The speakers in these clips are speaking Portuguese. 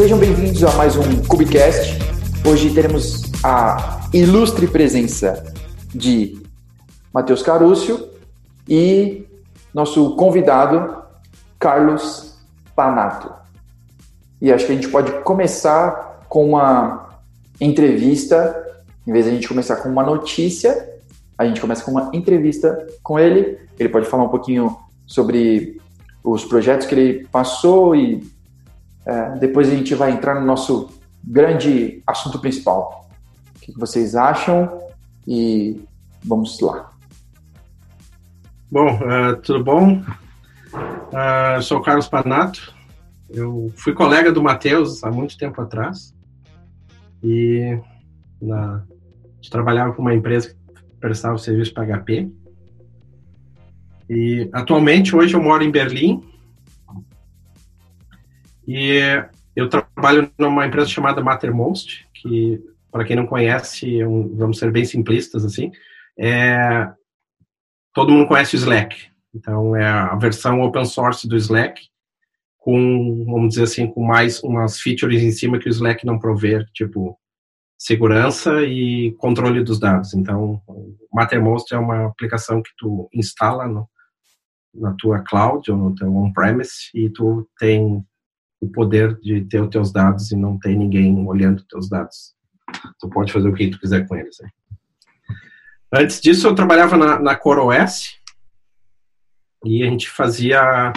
Sejam bem-vindos a mais um Cubicast. Hoje teremos a ilustre presença de Matheus Carúcio e nosso convidado, Carlos Panato. E acho que a gente pode começar com uma entrevista, em vez de a gente começar com uma notícia, a gente começa com uma entrevista com ele. Ele pode falar um pouquinho sobre os projetos que ele passou e é, depois a gente vai entrar no nosso grande assunto principal. O que vocês acham? E vamos lá. Bom, uh, tudo bom? Uh, sou Carlos Panato. Eu fui colega do Matheus há muito tempo atrás. E na, trabalhava com uma empresa que prestava serviço para HP. E atualmente, hoje eu moro em Berlim, e eu trabalho numa empresa chamada Mattermost, que, para quem não conhece, é um, vamos ser bem simplistas assim, é, todo mundo conhece o Slack. Então, é a versão open source do Slack, com, vamos dizer assim, com mais umas features em cima que o Slack não provê, tipo segurança e controle dos dados. Então, o Mattermost é uma aplicação que tu instala no, na tua cloud ou no teu on-premise e tu tem o poder de ter os teus dados e não tem ninguém olhando os teus dados. Tu pode fazer o que tu quiser com eles. Né? Antes disso, eu trabalhava na, na CoreOS e a gente fazia.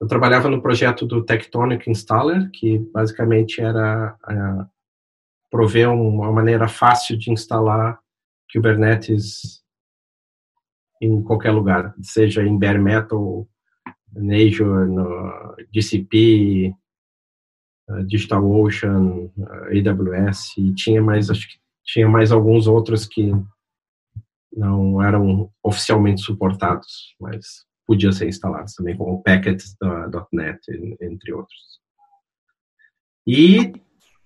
Eu trabalhava no projeto do Tectonic Installer, que basicamente era uh, prover uma maneira fácil de instalar Kubernetes em qualquer lugar, seja em bare metal Azure, no GCP, uh, DigitalOcean, uh, AWS, e tinha mais, acho que tinha mais alguns outros que não eram oficialmente suportados, mas podiam ser instalados também, como packets da .NET, entre outros. E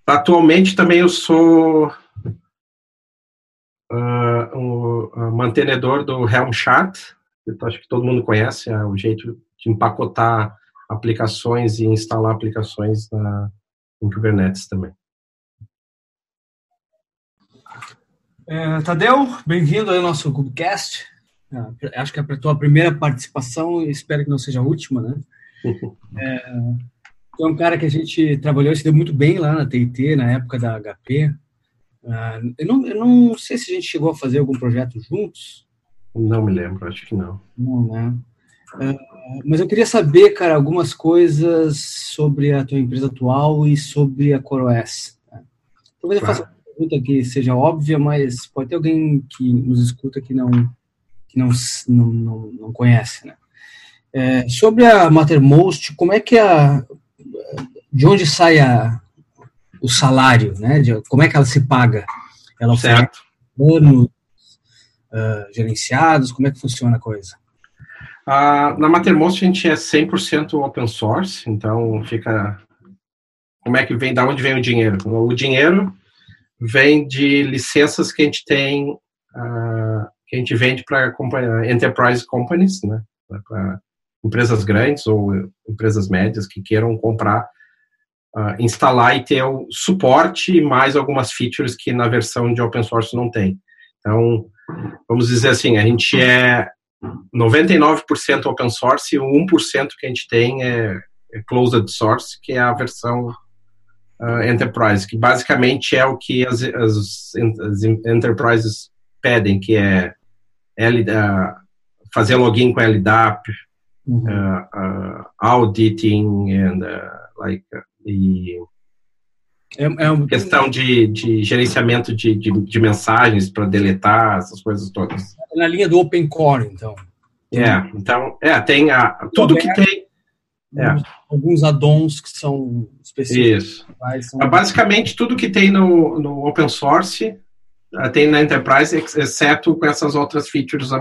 atualmente também eu sou uh, um, um mantenedor do Helm Chart, que acho que todo mundo conhece, é o jeito de empacotar aplicações e instalar aplicações na, em Kubernetes também. É, Tadeu, bem-vindo ao nosso Kubecast. É, acho que é a tua primeira participação e espero que não seja a última, né? é, é um cara que a gente trabalhou, se deu muito bem lá na TIT, na época da HP. É, eu, não, eu não sei se a gente chegou a fazer algum projeto juntos. Não me lembro, acho que não. Não, né? Uh, mas eu queria saber, cara, algumas coisas sobre a tua empresa atual e sobre a CoreOS. Tá? Talvez eu faça uma pergunta que seja óbvia, mas pode ter alguém que nos escuta que não que não, não, não, não conhece, né? É, sobre a Mattermost, como é que a de onde sai a, o salário, né? De, como é que ela se paga? Ela certo. anos uh, gerenciados? Como é que funciona a coisa? Uh, na Mattermost a gente é 100% open source, então fica... Como é que vem, da onde vem o dinheiro? O dinheiro vem de licenças que a gente tem, uh, que a gente vende para enterprise companies, né? Para empresas grandes ou empresas médias que queiram comprar, uh, instalar e ter o suporte e mais algumas features que na versão de open source não tem. Então, vamos dizer assim, a gente é 99% open source e o 1% que a gente tem é, é closed source, que é a versão uh, enterprise, que basicamente é o que as, as, as enterprises pedem, que é L, uh, fazer login com LDAP, uhum. uh, auditing and like e é, é um... questão de, de gerenciamento de, de, de mensagens para deletar, essas coisas todas. Na linha do Open Core, então. É, então, é, tem a, tudo que tem. É. Alguns addons que são específicos. Isso. São... Basicamente, tudo que tem no, no open source eh, tem na Enterprise, exceto com essas outras features a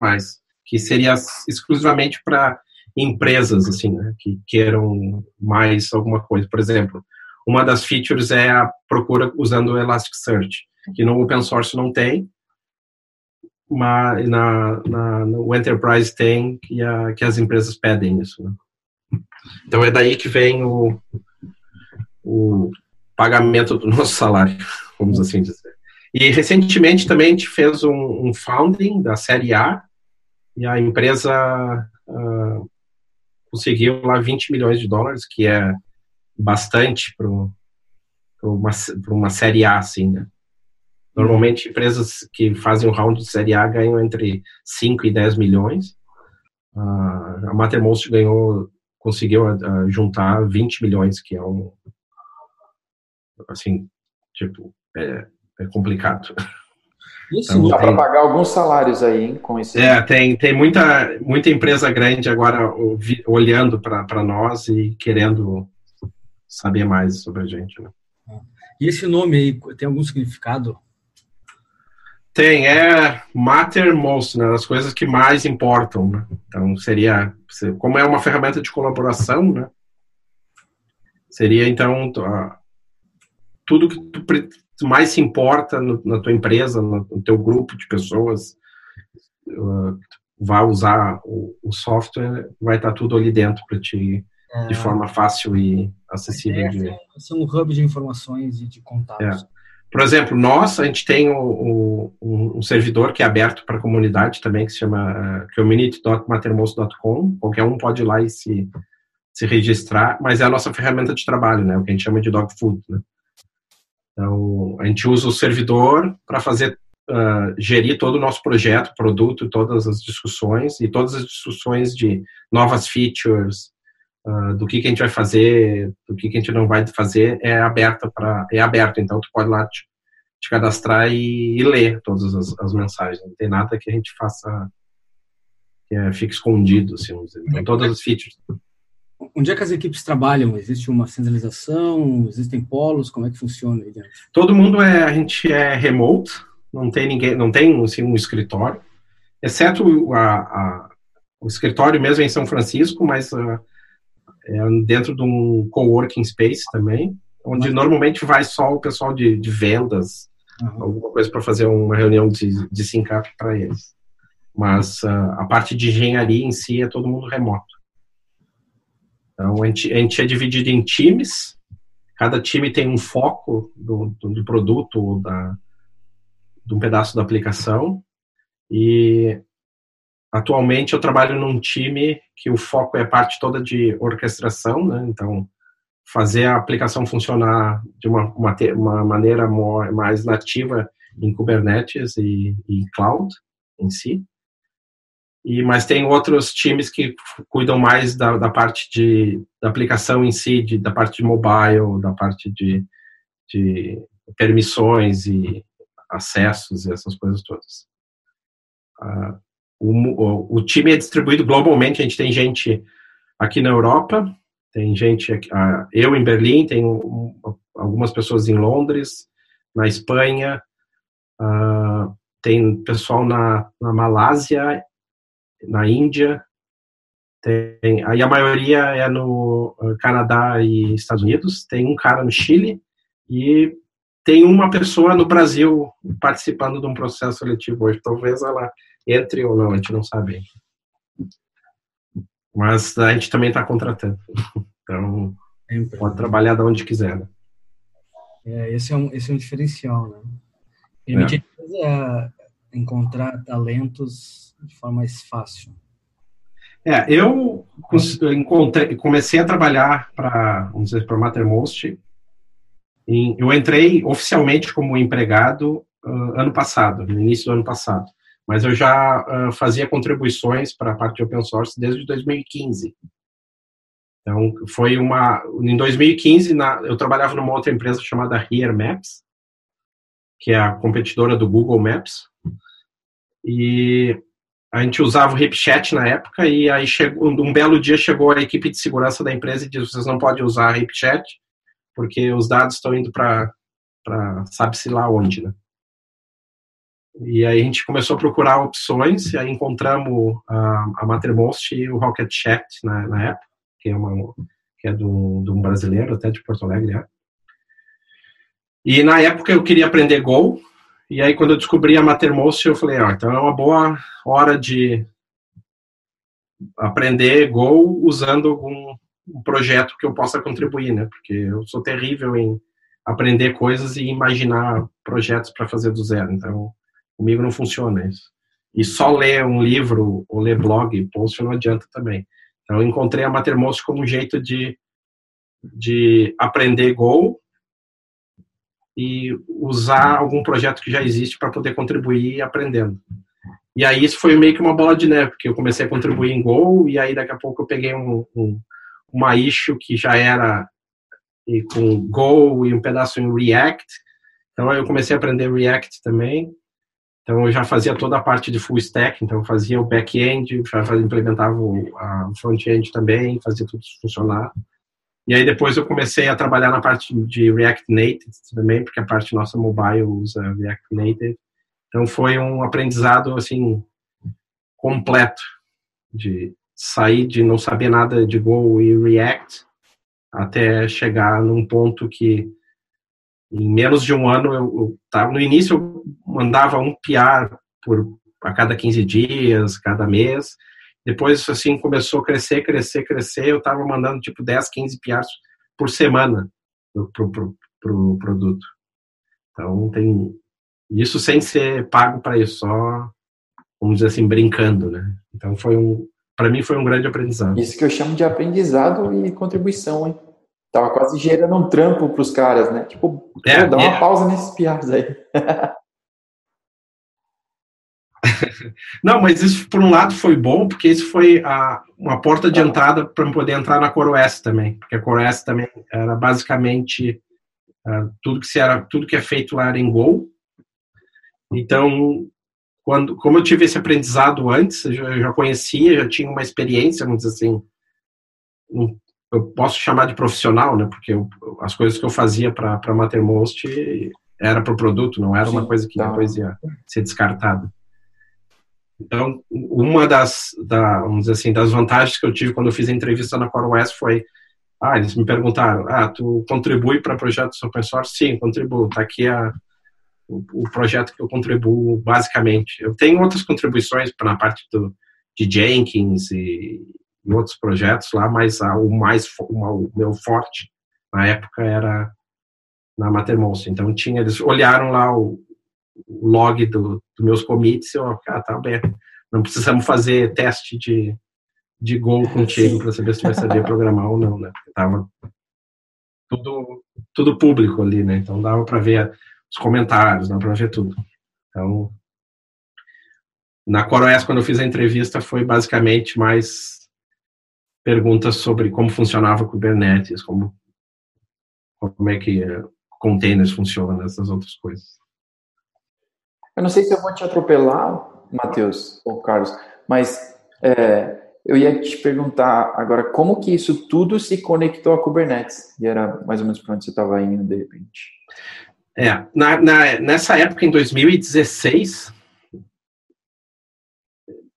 mais, que seria exclusivamente para empresas, assim, né, que queiram mais alguma coisa. Por exemplo, uma das features é a procura usando o Elasticsearch, que no open source não tem, mas na, na, no Enterprise tem, que, a, que as empresas pedem isso. Né? Então é daí que vem o, o pagamento do nosso salário, vamos assim dizer. E recentemente também a gente fez um, um founding da série A e a empresa uh, conseguiu lá 20 milhões de dólares, que é bastante para uma, uma série A, assim, né? Normalmente, empresas que fazem um round de série A ganham entre 5 e 10 milhões. Uh, a Mattermost ganhou, conseguiu uh, juntar 20 milhões, que é um, assim, tipo, é, é complicado. Isso, então, dá para pagar alguns salários aí, hein, com esse. É, tem, tem muita, muita empresa grande agora olhando para nós e querendo saber mais sobre a gente. Né? E esse nome aí tem algum significado? Tem, é Mattermost, né, as coisas que mais importam. Né? Então, seria, como é uma ferramenta de colaboração, né? Seria, então, tudo que tu mais se importa no, na tua empresa, no, no, teu grupo de pessoas, uh, vai usar o, o, software, vai estar tudo ali dentro para ti é. de forma fácil e acessível. É, de... São um hub de informações e de contatos. É. Por exemplo, nós, a gente tem o, o, um servidor que é aberto para a comunidade também, que se chama uh, community.matermost.com. Qualquer um pode ir lá e se, se registrar, mas é a nossa ferramenta de trabalho, né? O que a gente chama de dog food, né? Então, a gente usa o servidor para fazer uh, gerir todo o nosso projeto, produto, todas as discussões e todas as discussões de novas features, uh, do que, que a gente vai fazer, do que, que a gente não vai fazer, é aberta para é aberto. Então, tu pode lá te, te cadastrar e, e, ler todas as, as, mensagens. Não tem nada que a gente faça que é, fique escondido, assim, então, todas as features. Onde é que as equipes trabalham? Existe uma centralização? Existem polos? Como é que funciona aí dentro? Todo mundo é, a gente é remote, não tem ninguém, não tem assim, um escritório, exceto a, a, o escritório mesmo em São Francisco, mas é dentro de um coworking space também, onde mas... normalmente vai só o pessoal de, de vendas, uhum. alguma coisa para fazer uma reunião de, de SINCAP para eles. Mas uh, a parte de engenharia em si é todo mundo remoto. Então, a gente, a gente é dividido em times, cada time tem um foco do, do, do produto ou da, de um pedaço da aplicação, e atualmente eu trabalho num time que o foco é a parte toda de orquestração, né? então fazer a aplicação funcionar de uma, uma, uma maneira mais nativa em Kubernetes e, e cloud em si. E, mas tem outros times que cuidam mais da, da parte de da aplicação em si, de, da parte de mobile, da parte de, de permissões e acessos e essas coisas todas. Uh, o, o, time é distribuído globalmente, a gente tem gente aqui na Europa, tem gente, uh, eu em Berlim, tem um, algumas pessoas em Londres, na Espanha, uh, tem pessoal na, na Malásia na Índia, tem, aí a maioria é no eh, Canadá e Estados Unidos, tem um cara no Chile e tem uma pessoa no Brasil participando de um processo seletivo hoje. Talvez ela entre ou não, a gente não sabe. Mas a gente também está contratando. Então, pode trabalhar de onde quiser. Né? É, esse, é um, esse é um diferencial, né? Permite é. encontrar talentos de forma mais fácil? É, eu encontrei, comecei a trabalhar para, vamos dizer, para a Mattermost. Eu entrei oficialmente como empregado uh, ano passado, no início do ano passado. Mas eu já uh, fazia contribuições para a parte de open source desde 2015. Então, foi uma. Em 2015, na, eu trabalhava numa outra empresa chamada Here Maps, que é a competidora do Google Maps. E a gente usava o RipChat na época e aí chegou, um belo dia chegou a equipe de segurança da empresa e disse vocês não podem usar RipChat porque os dados estão indo para sabe-se lá onde, né? E aí a gente começou a procurar opções e aí encontramos a, a Mattermost e o Rocket Chat na, na época, que é, uma, que é de um, de um brasileiro, até de Porto Alegre. É. E na época eu queria aprender Go, e aí, quando eu descobri a Mattermost, eu falei, ó, então é uma boa hora de aprender Go usando algum um projeto que eu possa contribuir, né? Porque eu sou terrível em aprender coisas e imaginar projetos para fazer do zero. Então, comigo não funciona isso. E só ler um livro ou ler blog, post não adianta também. Então, eu encontrei a Mattermost como um jeito de, de aprender Go e usar algum projeto que já existe para poder contribuir aprendendo. E aí isso foi meio que uma bola de neve, porque eu comecei a contribuir em Go, e aí daqui a pouco eu peguei um, um, uma issue que já era com Go e um pedaço em React. Então eu comecei a aprender React também. Então eu já fazia toda a parte de full stack, então eu fazia o back-end, já implementava o front-end também, fazia tudo funcionar. E aí depois eu comecei a trabalhar na parte de React Native também, porque a parte nossa mobile usa React Native. Então foi um aprendizado assim completo de sair de não saber nada de Go e React até chegar num ponto que em menos de um ano eu, eu tava no início eu mandava um PR por a cada 15 dias, cada mês. Depois assim começou a crescer, crescer, crescer, eu estava mandando tipo 10, 15 PRs por semana pro, pro, pro produto. Então tem isso sem ser pago para isso, só, vamos dizer assim, brincando, né? Então foi um, para mim foi um grande aprendizado. Isso que eu chamo de aprendizado e contribuição, hein? Tava quase gerando um trampo para os caras, né? Tipo, é, dá uma é. pausa nesses piados aí. Não, mas isso por um lado foi bom, porque isso foi a, uma porta de entrada para poder entrar na CoreOS também, porque a CoreOS também era basicamente uh, tudo que se era tudo que é feito lá era em Go, então, quando, como eu tive esse aprendizado antes, eu já, eu já conhecia, já tinha uma experiência, vamos dizer assim, um, eu posso chamar de profissional, né? Porque eu, as coisas que eu fazia para a Mattermost era para o produto, não era uma coisa que tá. depois ia ser descartada. Então, uma das, da, vamos dizer assim, das vantagens que eu tive quando eu fiz a entrevista na CoreOS foi, ah, eles me perguntaram, ah, tu contribui para projetos open source? Sim, contribuo. Está aqui a, o, o, projeto que eu contribuo basicamente. Eu tenho outras contribuições na parte do, de Jenkins e, e outros projetos lá, mas a, o mais o meu forte na época era na Mattermost. Então tinha eles olharam lá o, o log do, do meus commits e eu, ah, tá aberto. Não precisamos fazer teste de de Go contigo para saber se vai saber programar ou não, né? Porque tava tudo tudo público ali, né? Então dava para ver os comentários, dá para ver tudo. Então, na CoroS, quando eu fiz a entrevista, foi basicamente mais perguntas sobre como funcionava Kubernetes, como, como é que containers funcionam, essas outras coisas. Eu não sei se eu vou te atropelar, Matheus ou Carlos, mas é, eu ia te perguntar agora como que isso tudo se conectou a Kubernetes. E era mais ou menos para onde você estava indo de repente. É, na, na, nessa época, em 2016,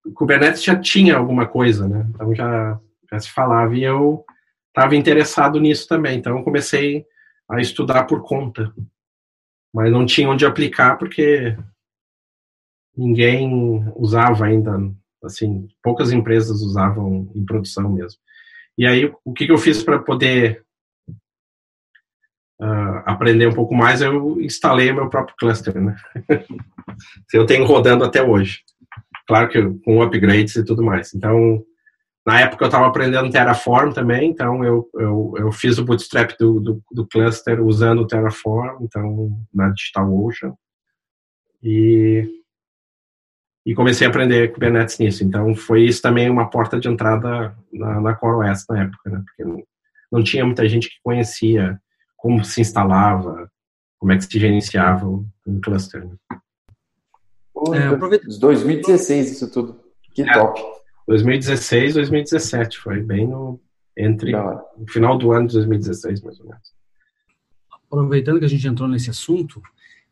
o Kubernetes já tinha alguma coisa, né? Então já, já se falava e eu estava interessado nisso também. Então eu comecei a estudar por conta, mas não tinha onde aplicar porque ninguém usava ainda, assim, poucas empresas usavam em produção mesmo. E aí o que, eu fiz para poder uh, aprender um pouco mais, eu instalei meu próprio cluster, né? eu tenho rodando até hoje. Claro que com upgrades e tudo mais. Então, na época eu estava aprendendo Terraform também, então eu, eu, eu fiz o bootstrap do, do, do, cluster usando o Terraform, então na DigitalOcean. E, e comecei a aprender Kubernetes nisso. Então foi isso também uma porta de entrada na, na CoreOS na época, né? Porque não, não tinha muita gente que conhecia como se instalava, como é que se gerenciava um cluster. Né? é, aproveito... 2016 isso tudo. Que é, top. 2016, 2017, foi bem no entre o final do ano de 2016, mais ou menos. Aproveitando que a gente entrou nesse assunto,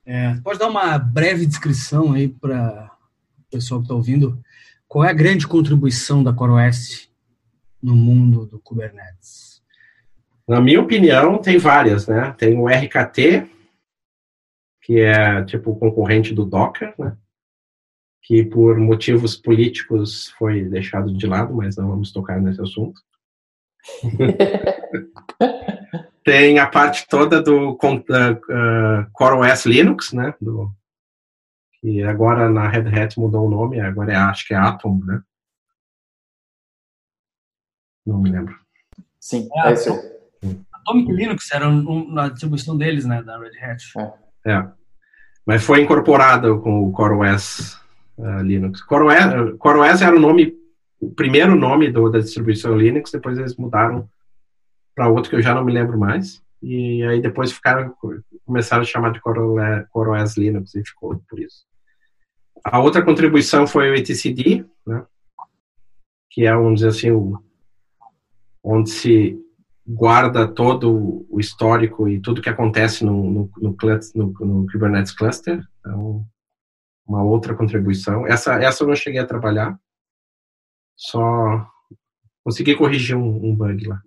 é, pode dar uma breve descrição aí para o pessoal que está ouvindo? Qual é a grande contribuição da CoreOS no mundo do Kubernetes? Na minha opinião, tem várias, né? Tem o RKT, que é tipo o concorrente do Docker, né? Que por motivos políticos foi deixado de lado, mas não vamos tocar nesse assunto. Tem a parte toda do uh, uh, CoreOS Linux, né? Do, que agora na Red Hat mudou o nome, agora é, acho que é Atom, né? Não me lembro. Sim, é, é isso. Atomic Linux era um, na distribuição deles, né, da Red Hat. É. é. Mas foi incorporado com o CoreOS uh, Linux. CoreOS, era o nome, o primeiro nome do, da distribuição Linux, depois eles mudaram para outro que eu já não me lembro mais. E aí depois ficaram, começaram a chamar de CoreOS, Linux e ficou por isso. A outra contribuição foi o etcd, né, que é, vamos dizer assim, o, onde se guarda todo o histórico e tudo que acontece no, no, no, no, no Kubernetes Cluster. Então, uma outra contribuição. Essa, essa eu não cheguei a trabalhar, só consegui corrigir um, um bug lá.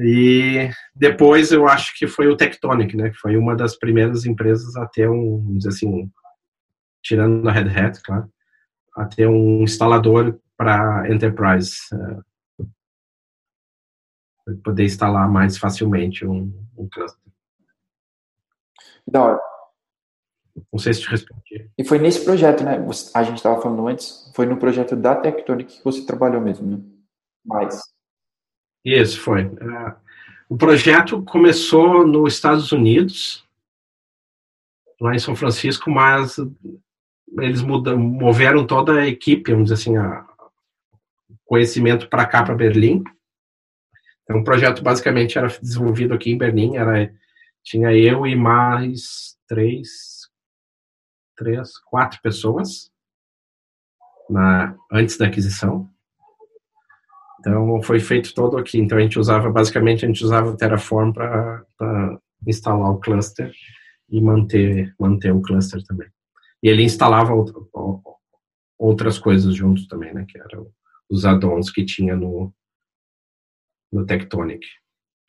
E depois eu acho que foi o Tectonic, né, que foi uma das primeiras empresas a ter um, vamos dizer assim, tirando a Red Hat, claro, a ter um instalador para enterprise, uh, poder instalar mais facilmente um, um cluster. Da hora. Não sei se te respondi. E foi nesse projeto, né? A gente estava falando antes, foi no projeto da Tectonic que você trabalhou mesmo, né? Mais. Isso, foi. Uh, o projeto começou nos Estados Unidos, lá em São Francisco, mas eles mudam, moveram toda a equipe, vamos dizer assim, a conhecimento para cá, para Berlim. Então, o projeto basicamente era desenvolvido aqui em Berlim, era, tinha eu e mais três, três, quatro pessoas na, antes da aquisição. Então, foi feito todo aqui. Então, a gente usava, basicamente, a gente usava o Terraform para instalar o cluster e manter, manter o cluster também. E ele instalava outras coisas juntos também, né? Que eram os addons que tinha no, no Tectonic,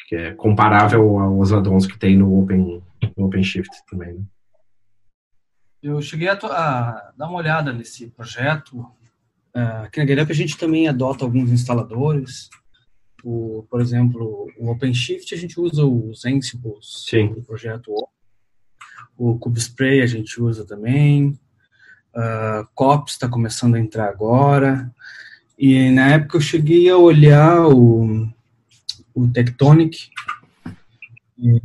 que é comparável aos addons que tem no Open no OpenShift também. Né? Eu cheguei a, a, dar uma olhada nesse projeto. Uh, aqui na GitHub a gente também adota alguns instaladores. O, por exemplo, o OpenShift a gente usa os Ansibles Sim. do projeto o Kubespray a gente usa também. Uh, Cops está começando a entrar agora. E na época eu cheguei a olhar o, o Tectonic e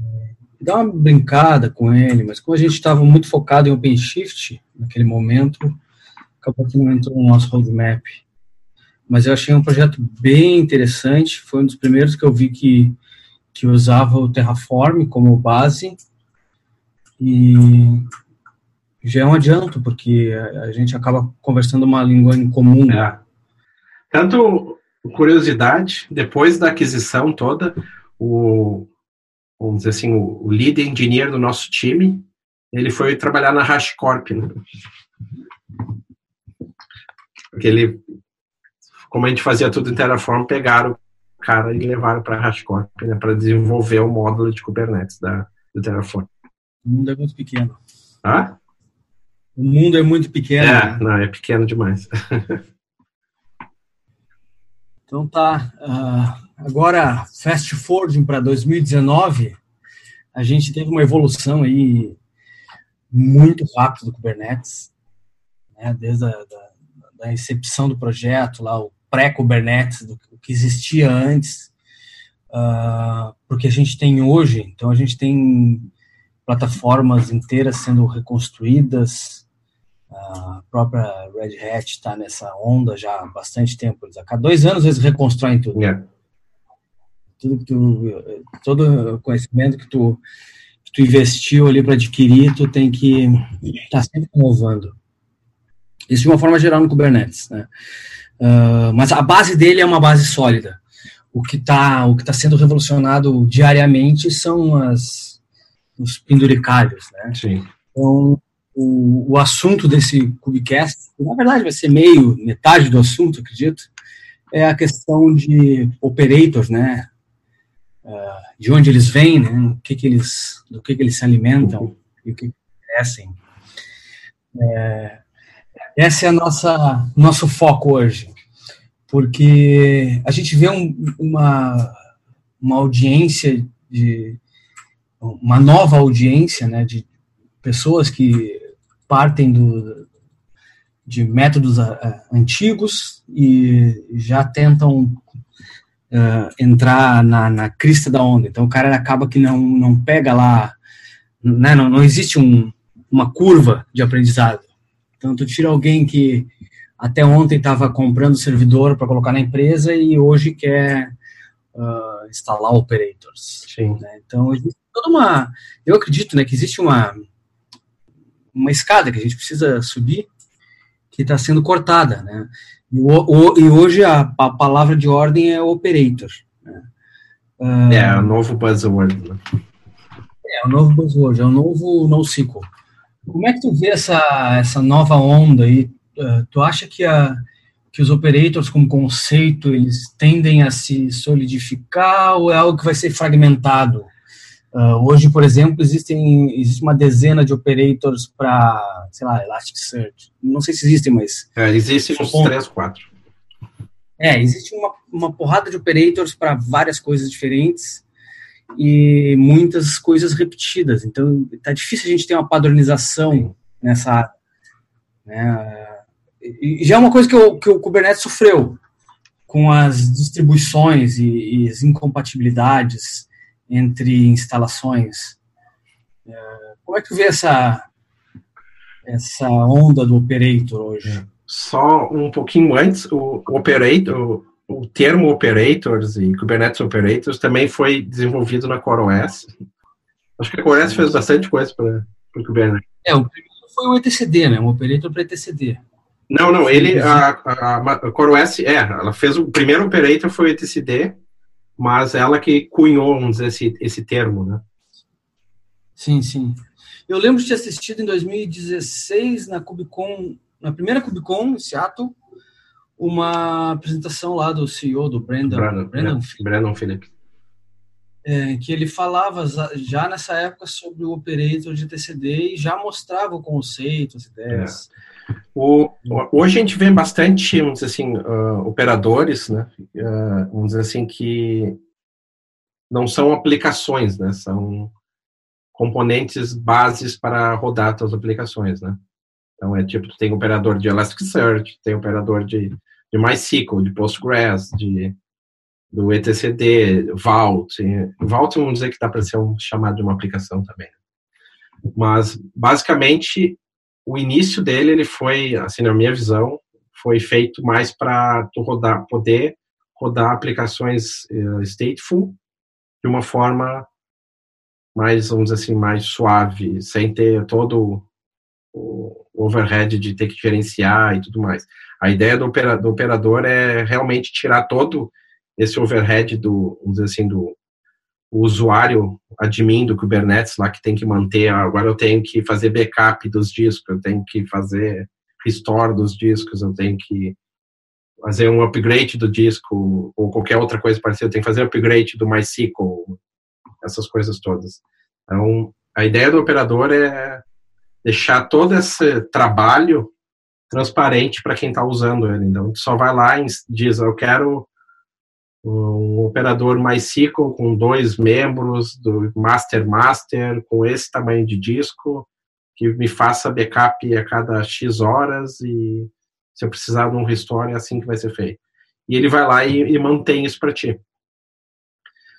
dar uma brincada com ele, mas como a gente estava muito focado em OpenShift naquele momento, acabou que não entrou no nosso roadmap. Mas eu achei um projeto bem interessante, foi um dos primeiros que eu vi que, que usava o Terraform como base e já é um adianto, porque a gente acaba conversando uma língua em comum. É. Tanto curiosidade, depois da aquisição toda, o, vamos dizer assim, o, lead engineer do nosso time, ele foi trabalhar na HashiCorp, né? Porque ele, como a gente fazia tudo em Terraform, pegaram o cara e levaram para a HashiCorp, né, para desenvolver o módulo de Kubernetes da, do Terraform. O mundo é muito pequeno. Ah? O mundo é muito pequeno. É, não, é pequeno demais. então tá. Uh, agora, fast forwarding para 2019, a gente teve uma evolução aí muito rápida do Kubernetes, né, desde a da, da incepção do projeto, lá o pré-Kubernetes, do que existia antes, uh, porque a gente tem hoje, então a gente tem plataformas inteiras sendo reconstruídas. A própria Red Hat está nessa onda já há bastante tempo. a cada dois anos eles reconstroem tudo. Yeah. Tudo que tu, todo conhecimento que tu, que tu investiu ali para adquirir, tu tem que estar tá sempre renovando. Isso de uma forma geral no Kubernetes, né? Uh, mas a base dele é uma base sólida. O que está o que tá sendo revolucionado diariamente são as os penduricalhos, né? Sim. Então, o, o assunto desse Cubicast, na verdade vai ser meio, metade do assunto, acredito, é a questão de operators, né? Uh, de onde eles vêm, né? O que que eles, do que que eles se alimentam e o que crescem. É, esse é a nossa nosso foco hoje, porque a gente vê um, uma, uma audiência de uma nova audiência, né, de pessoas que partem do, de métodos uh, antigos e já tentam uh, entrar na, na, crista da onda. Então o cara acaba que não, não pega lá, né, não, não existe um, uma curva de aprendizado. Então tu tira alguém que até ontem estava comprando servidor para colocar na empresa e hoje quer uh, instalar operators. Né? Então existe toda uma, eu acredito, né, que existe uma uma escada que a gente precisa subir que está sendo cortada, né? E, o, o, e hoje a, a, palavra de ordem é operator. Né? Uh, é, o novo buzzword. Né? É, o novo buzzword, é o novo NoSQL. Como é que tu vê essa, essa nova onda aí? Uh, tu acha que, a, que os operators como conceito, eles tendem a se solidificar ou é algo que vai ser fragmentado? Uh, hoje, por exemplo, existem, existe uma dezena de operators para, sei lá, Elasticsearch. Não sei se existem, mas... É, existem uns três, quatro. É, existe uma, uma porrada de operators para várias coisas diferentes e muitas coisas repetidas. Então, tá difícil a gente ter uma padronização nessa área. Né? E já é uma coisa que o, que o Kubernetes sofreu com as distribuições e, e as incompatibilidades entre instalações. É, como é que tu vê essa, essa onda do operator hoje? Só um pouquinho antes, o operator, o termo operators e Kubernetes operators também foi desenvolvido na CoreOS. Acho que a CoreOS fez bastante coisa para o Kubernetes. É, o primeiro foi o etcd, né? Um operator para etcd. Não, não, ele, a, a, a CoreOS, é, ela fez o primeiro operator foi o etcd, mas ela que cunhou, vamos dizer, esse, esse termo, né? Sim, sim. Eu lembro de ter assistido em 2016 na Cubicon, na primeira Cubicon em Seattle, uma apresentação lá do CEO do Brandon, Brandon, Brandon, Brandon Phillips. É, que ele falava já nessa época sobre o operator de TCD e já mostrava o conceito, as ideias. É. O, hoje a gente vê bastante, vamos dizer assim, uh, operadores, né, uh, vamos dizer assim, que não são aplicações, né, são componentes bases para rodar suas aplicações, né. Então é tipo, tem operador de Elasticsearch, tem operador de, de MySQL, de Postgres, de do etcd, Vault. Vault vamos dizer que dá para ser um, chamado de uma aplicação também. Mas basicamente o início dele, ele foi, assim, na minha visão, foi feito mais para tu rodar, poder rodar aplicações uh, stateful de uma forma mais, vamos dizer assim, mais suave, sem ter todo o overhead de ter que gerenciar e tudo mais. A ideia do, opera, do operador é realmente tirar todo esse overhead do, vamos dizer assim, do, o usuário admin do Kubernetes lá que tem que manter, agora eu tenho que fazer backup dos discos, eu tenho que fazer restore dos discos, eu tenho que fazer um upgrade do disco ou qualquer outra coisa parecida, eu tenho que fazer upgrade do MySQL, essas coisas todas. Então, a ideia do operador é deixar todo esse trabalho transparente para quem está usando ele. Então, só vai lá e diz, eu quero um operador MySQL com dois membros do Master Master, com esse tamanho de disco, que me faça backup a cada X horas e se eu precisar de um restore é assim que vai ser feito. E ele vai lá e, e mantém isso para ti.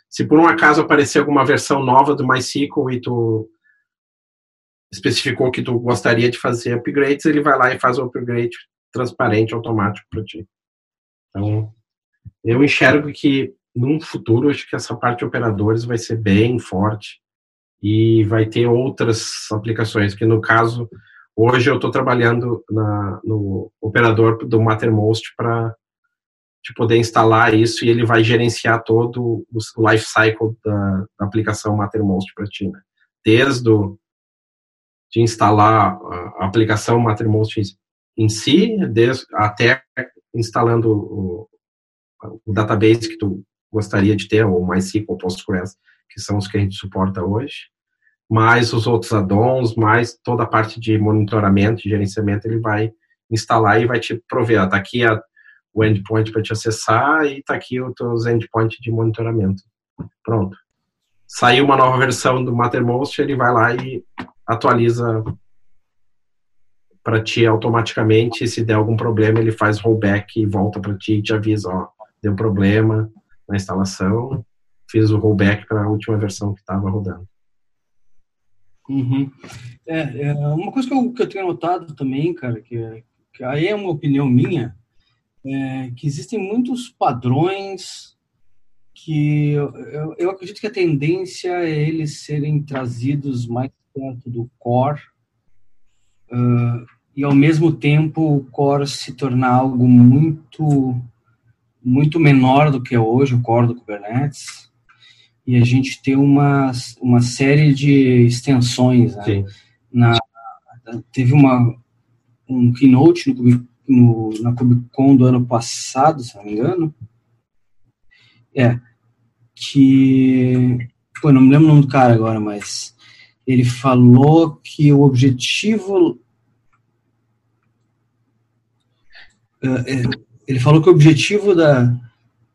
Se por um acaso aparecer alguma versão nova do MySQL e tu especificou que tu gostaria de fazer upgrades, ele vai lá e faz o upgrade transparente, automático para ti. Então, eu enxergo que num futuro acho que essa parte de operadores vai ser bem forte e vai ter outras aplicações que no caso hoje eu estou trabalhando na, no operador do Mattermost para poder instalar isso e ele vai gerenciar todo o life cycle da, da aplicação Mattermost para ti, né? desde o, de instalar a aplicação Mattermost em si, desde, até instalando o, o database que tu gostaria de ter, ou MySQL ou Postgres, que são os que a gente suporta hoje, mais os outros add-ons, mais toda a parte de monitoramento e gerenciamento, ele vai instalar e vai te prover. Está aqui a, o endpoint para te acessar e está aqui os teus endpoints de monitoramento. Pronto. Saiu uma nova versão do Mattermost, ele vai lá e atualiza para ti automaticamente. Se der algum problema, ele faz rollback e volta para ti e te avisa, ó, deu problema na instalação, fiz o rollback para a última versão que estava rodando. Uhum. É, é, uma coisa que eu, que eu tenho notado também, cara, que, que aí é uma opinião minha, é que existem muitos padrões que eu, eu, eu, acredito que a tendência é eles serem trazidos mais perto do core uh, e ao mesmo tempo o core se tornar algo muito muito menor do que é hoje o core do Kubernetes e a gente ter uma, uma série de extensões. Né? Na, teve uma, um keynote no, no, na KubeCon do ano passado, se não me engano, é, que, pô, não me lembro o nome do cara agora, mas ele falou que o objetivo é, é, ele falou que o objetivo da,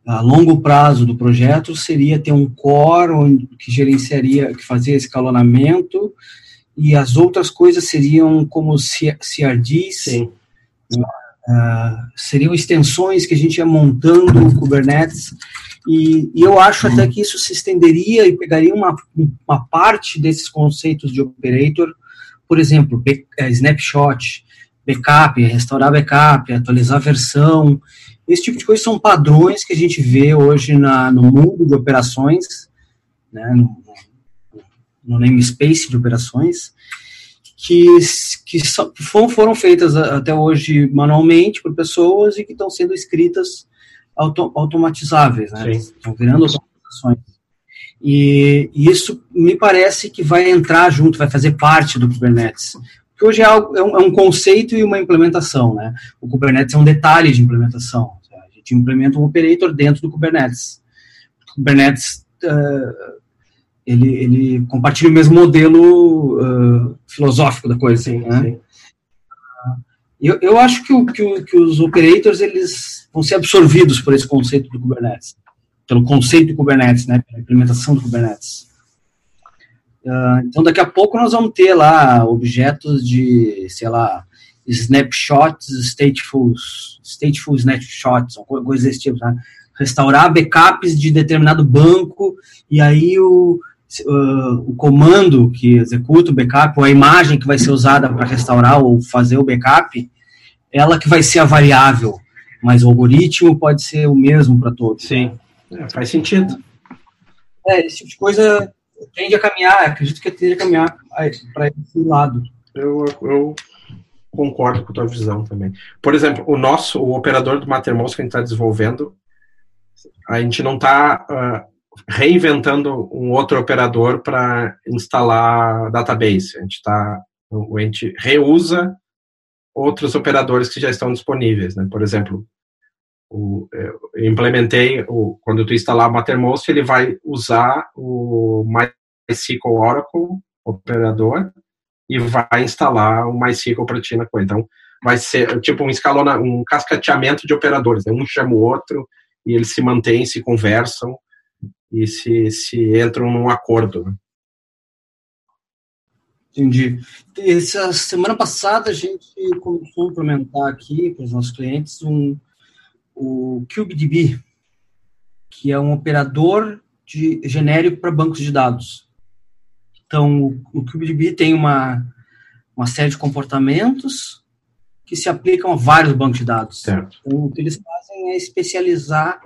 a longo prazo do projeto seria ter um core que gerenciaria, que fazia escalonamento e as outras coisas seriam como CRDs, Sim. Uh, seriam extensões que a gente ia montando o Kubernetes e, e, eu acho até que isso se estenderia e pegaria uma, uma parte desses conceitos de operator, por exemplo, é, snapshot, backup, restaurar backup, atualizar a versão, esse tipo de coisa são padrões que a gente vê hoje na, no mundo de operações, né, no, no namespace de operações, que, que foram, foram feitas até hoje manualmente por pessoas e que estão sendo escritas auto, automatizáveis, né? Estão virando automatizações. E, e, isso me parece que vai entrar junto, vai fazer parte do Kubernetes que hoje é, algo, é, um, é, um, conceito e uma implementação, né? O Kubernetes é um detalhe de implementação. A gente implementa um operator dentro do Kubernetes. O Kubernetes, uh, ele, ele compartilha o mesmo modelo uh, filosófico da coisa, sim, né? Sim. Eu, eu acho que, o, que, o, que os operators, eles vão ser absorvidos por esse conceito do Kubernetes. Pelo conceito do Kubernetes, né? Pela implementação do Kubernetes. Uh, então, daqui a pouco nós vamos ter lá objetos de, sei lá, snapshots, stateful, stateful snapshots, coisas desse tipo, né? Restaurar backups de determinado banco e aí o, uh, o comando que executa o backup, ou a imagem que vai ser usada para restaurar ou fazer o backup, ela que vai ser a variável, mas o algoritmo pode ser o mesmo para todos. Sim, é, faz sentido. É, esse tipo de coisa tende a caminhar, acredito que tende a caminhar para esse lado. Eu, eu concordo com a tua visão também. Por exemplo, o nosso, o operador do Mattermost que a gente está desenvolvendo, a gente não está uh, ah, reinventando um outro operador para instalar database. A gente está, a gente reusa outros operadores que já estão disponíveis, né? Por exemplo, o, eu implementei, o, quando tu instalar o Mattermost, ele vai usar o MySQL Oracle operador e vai instalar o MySQL para ti na coisa. Então, vai ser tipo um escalona, um cascateamento de operadores, né? um chama o outro e eles se mantêm, se conversam e se, se entram num acordo. Né? Entendi. Essa semana passada a gente começou a implementar aqui para os nossos clientes um, o CubeDB, que é um operador de, genérico para bancos de dados. Então, o, o CubeDB tem uma, uma série de comportamentos que se aplicam a vários bancos de dados. Certo. Então, o que eles fazem é especializar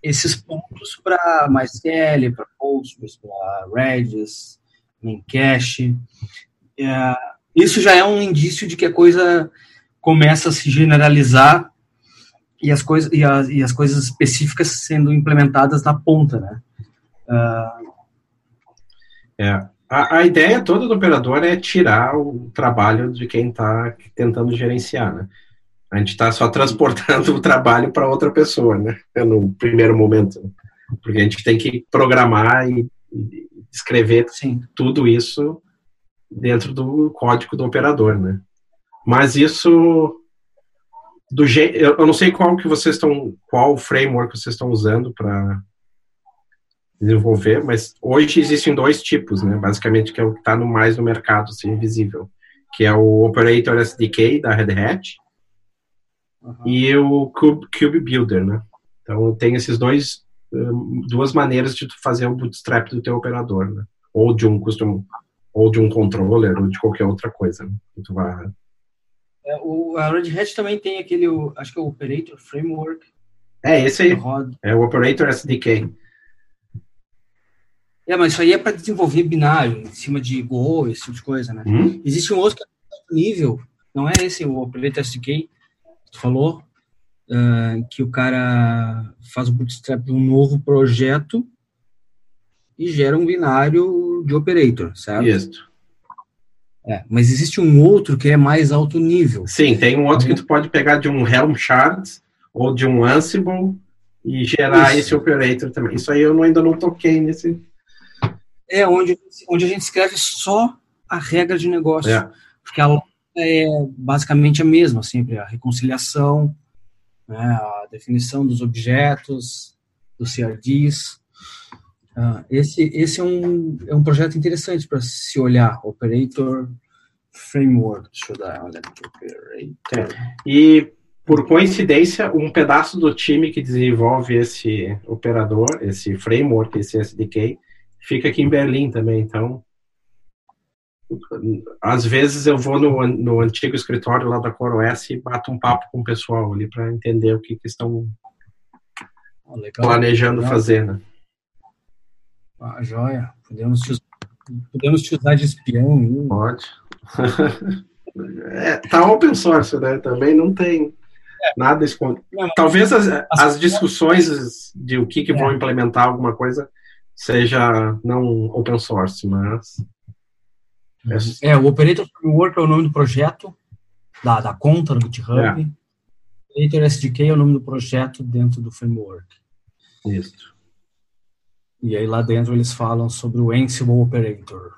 esses pontos para MySQL, para Postgres, para Redis, Memcache. É, isso já é um indício de que a coisa começa a se generalizar e as coisas e, as, e as coisas específicas sendo implementadas na ponta, né? Uh... É, a, a, ideia toda do operador é tirar o trabalho de quem está tentando gerenciar, né? A gente está só transportando o trabalho para outra pessoa, né? No primeiro momento, porque a gente tem que programar e, e escrever Sim. tudo isso dentro do código do operador, né? Mas isso do jeito, eu, não sei qual que vocês estão, qual framework vocês estão usando para desenvolver, mas hoje existem dois tipos, né? Basicamente que é o que está no mais no mercado, assim, visível, que é o Operator SDK da Red Hat uhum. e o Cube, Cube Builder, né? Então tem esses dois duas maneiras de fazer o bootstrap do teu operador, né? Ou de um custom, ou de um controller, ou de qualquer outra coisa. Né? Que tu vai... É, o, a Red Hat também tem aquele, acho que é o Operator Framework. É, esse aí. É o Operator SDK. É, mas isso aí é para desenvolver binário, em cima de Go, esse tipo de coisa, né? Hum? Existe um outro nível, não é esse o Operator SDK, que tu falou, uh, que o cara faz o bootstrap de um novo projeto e gera um binário de operator, certo? Isso. É, mas existe um outro que é mais alto nível. Sim, tem um outro que tu pode pegar de um Helm chart ou de um Ansible e gerar Isso. esse operator também. Isso aí eu ainda não toquei nesse. É onde, onde a gente escreve só a regra de negócio. É. Porque ela é basicamente a mesma, sempre a reconciliação, né, a definição dos objetos, dos CRDs. Uh, esse esse é, um, é um projeto interessante para se olhar, Operator Framework. Deixa eu dar uma olhada aqui, Operator. E, por coincidência, um pedaço do time que desenvolve esse operador, esse framework, esse SDK, fica aqui em Berlim também, então às vezes eu vou no, no antigo escritório lá da CoreOS e bato um papo com o pessoal ali para entender o que, que estão oh, planejando legal. fazer, né? Ah, joia. Podemos te, podemos te usar de espião. Hein? Pode. é, tá open source, né? Também não tem é. nada escondido. Talvez as, as discussões de o que, que é. vão implementar alguma coisa seja não open source, mas é, o Operator Framework é o nome do projeto, da, da conta no GitHub. É. Operator SDK é o nome do projeto dentro do framework. Isso. E aí lá dentro eles falam sobre o Ansible Operator.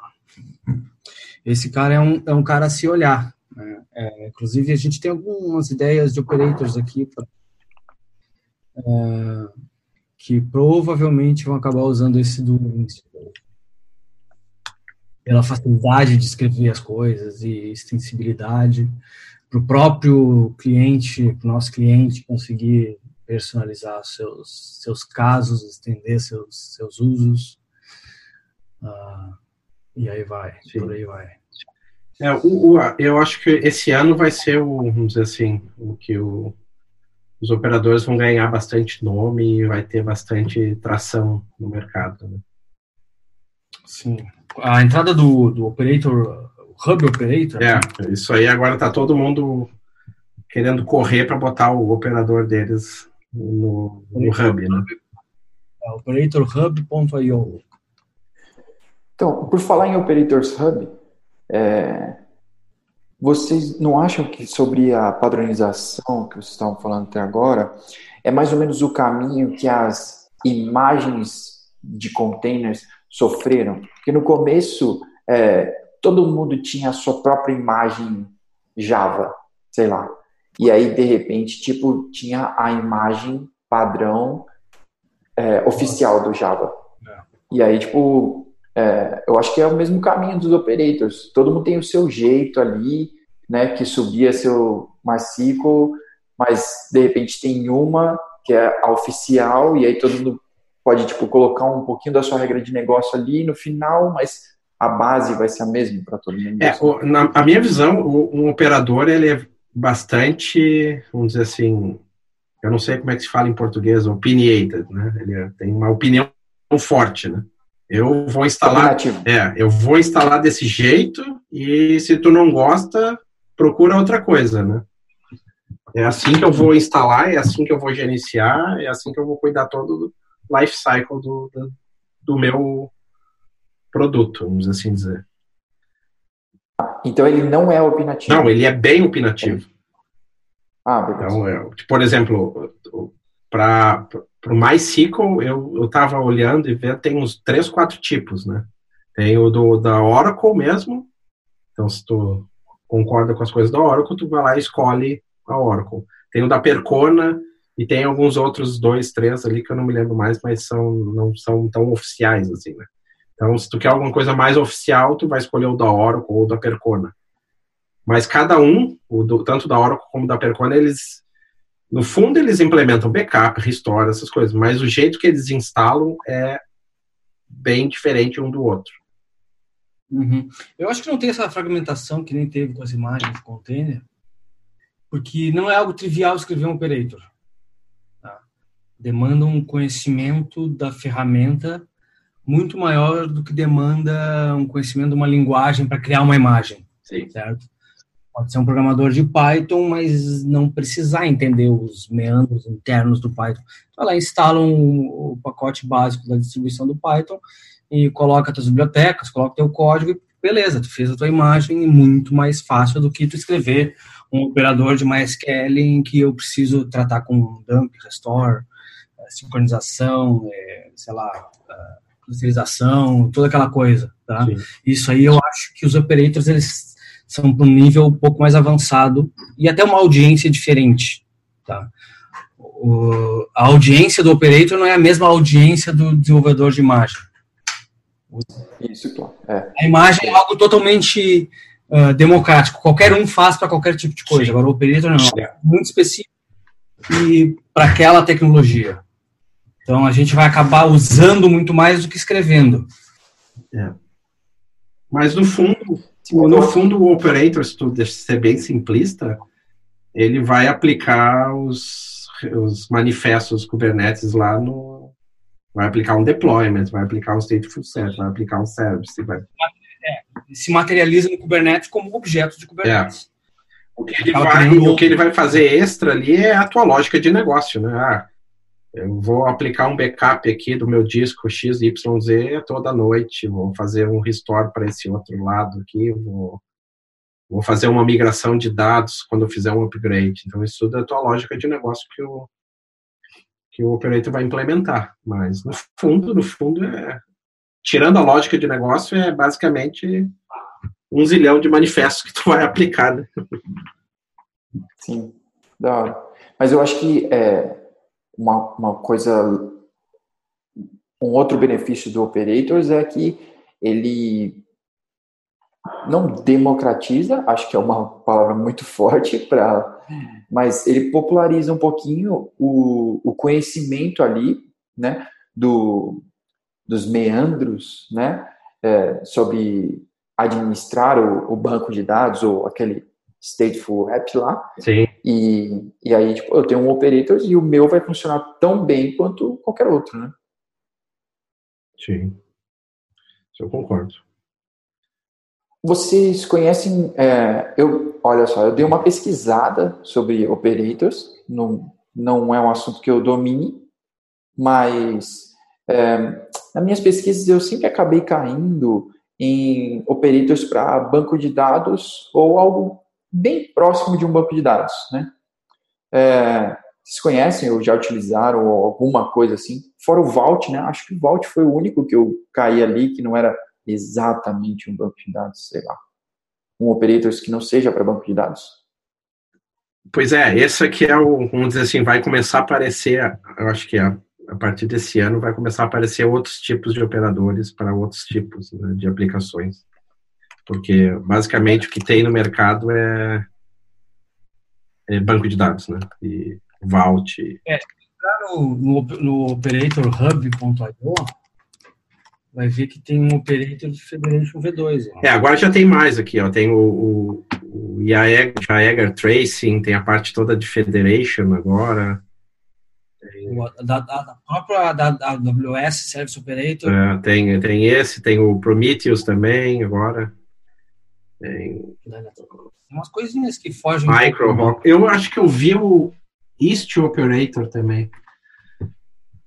Esse cara é um, é um cara a se olhar. Né? É, inclusive, a gente tem algumas ideias de operators aqui pra, é, que provavelmente vão acabar usando esse do Ansible pela facilidade de escrever as coisas e extensibilidade, para o próprio cliente, para o nosso cliente conseguir personalizar seus, seus casos, estender seus, seus usos. Uh, e aí vai, Sim. por aí vai. É, o, o, eu acho que esse ano vai ser o, vamos dizer assim, o que o, os operadores vão ganhar bastante nome e vai ter bastante tração no mercado. Né? Sim a entrada do, do operator, hub operator. É, isso aí agora tá todo mundo querendo correr para botar o operador deles no, no hub, né? É, operatorhub.io. Então, por falar em Operators Hub, é, vocês não acham que sobre a padronização que vocês estavam falando até agora, é mais ou menos o caminho que as imagens de containers sofreram. Porque no começo, é, todo mundo tinha a sua própria imagem Java, sei lá. E aí, de repente, tipo, tinha a imagem padrão é, oficial do Java. É. E aí, tipo, é, eu acho que é o mesmo caminho dos operators. Todo mundo tem o seu jeito ali, né, que subia seu MySQL, mas de repente tem uma que é a oficial, e aí todo mundo pode tipo colocar um pouquinho da sua regra de negócio ali no final, mas a base vai ser a mesma para todo mundo. É, o, na a minha visão, o, um operador ele é bastante, vamos dizer assim, eu não sei como é que se fala em português, opinionated, né? Ele é, tem uma opinião forte, né? Eu vou instalar, é, eu vou instalar desse jeito e se tu não gosta, procura outra coisa, né? É assim que eu vou instalar, é assim que eu vou gerenciar, é assim que eu vou cuidar todo life cycle do, do, do meu produto, vamos assim dizer. Então ele não é opinativo? Não, ele é bem opinativo. Ah, beleza. Então, eu, por exemplo, para o MySQL, eu estava olhando e vendo, tem uns três, quatro tipos, né? Tem o do, da Oracle mesmo, então se tu concorda com as coisas da Oracle, tu vai lá e escolhe a Oracle. Tem o da Percona e tem alguns outros dois, três ali que eu não me lembro mais, mas são, não são tão oficiais assim, né? Então, se tu quer alguma coisa mais oficial, tu vai escolher o da Oracle ou da Percona. Mas cada um, do, tanto da Oracle como da Percona, eles, no fundo, eles implementam backup, restore, essas coisas, mas o jeito que eles instalam é bem diferente um do outro. Uhum. Eu acho que não tem essa fragmentação que nem teve com as imagens container, porque não é algo trivial escrever um operator. Tá? Demanda um conhecimento da ferramenta muito maior do que demanda um conhecimento de uma linguagem para criar uma imagem, Sim. certo? Pode ser um programador de Python, mas não precisar entender os meandros internos do Python. Então, ela instala um, o pacote básico da distribuição do Python e coloca as bibliotecas, coloca teu código e beleza, tu fez a tua imagem muito mais fácil do que tu escrever um operador de MySQL em que eu preciso tratar com dump, restore, eh, sincronização, é, sei lá, clusterização, toda aquela coisa, tá? Sim. Isso aí eu acho que os operators eles são para um nível um pouco mais avançado e até uma audiência diferente, tá? O, a audiência do operator não é a mesma audiência do desenvolvedor de imagem. Isso, claro. É. A imagem é algo totalmente uh, democrático. Qualquer um faz para qualquer tipo de coisa. Sim. Agora, o operator não. É muito específico e para aquela tecnologia. Então, a gente vai acabar usando muito mais do que escrevendo. É. Mas, no fundo, no fundo, o operator, se tu ser bem simplista, ele vai aplicar os, os manifestos Kubernetes lá no, vai aplicar um deployment, vai aplicar um stateful set, vai aplicar um service. Vai... É, se materializa no Kubernetes como objeto de Kubernetes. É. O, que ele vai, o que ele vai fazer extra ali é a tua lógica de negócio, né? Ah, eu vou aplicar um backup aqui do meu disco XYZ toda noite, vou fazer um restore para esse outro lado aqui, vou, vou fazer uma migração de dados quando eu fizer um upgrade. Então, isso tudo é a tua lógica de negócio que o, que o operator vai implementar. Mas, no fundo, no fundo, é, tirando a lógica de negócio, é basicamente um zilhão de manifestos que tu vai aplicar. Né? Sim, da hora. Mas eu acho que é, uma, uma coisa, um outro benefício do Operators é que ele não democratiza, acho que é uma palavra muito forte para mas ele populariza um pouquinho o, o conhecimento ali, né, do, dos meandros, né, é, sobre administrar o, o, banco de dados ou aquele stateful app lá. Sim. E, e aí, tipo, eu tenho um operator e o meu vai funcionar tão bem quanto qualquer outro, né? Sim. Isso eu concordo. Vocês conhecem, é, eu, olha só, eu dei uma pesquisada sobre operators, não, não é um assunto que eu domine, mas é, nas minhas pesquisas eu sempre acabei caindo em operators para banco de dados ou algo bem próximo de um banco de dados, né? É, vocês conhecem ou já utilizaram alguma coisa assim? Fora o Vault, né? Acho que o Vault foi o único que eu caí ali que não era exatamente um banco de dados, sei lá, um operators que não seja para banco de dados? Pois é, esse aqui é o, vamos dizer assim, vai começar a aparecer, eu acho que é, a partir desse ano vai começar a aparecer outros tipos de operadores para outros tipos né, de aplicações. Porque basicamente o que tem no mercado é, é banco de dados, né? E Vault. É, no, no, no operatorhub.io vai ver que tem um operator de Federation V2. Ó. É, agora já tem mais aqui, ó. Tem o, o, o Jaeger, Tracing, tem a parte toda de Federation agora. Da, da, da, própria da, da AWS Service Operator. É, tem, tem esse, tem o Prometheus também agora. Tem... Umas coisinhas que fogem. Micro Eu acho que eu vi o East Operator também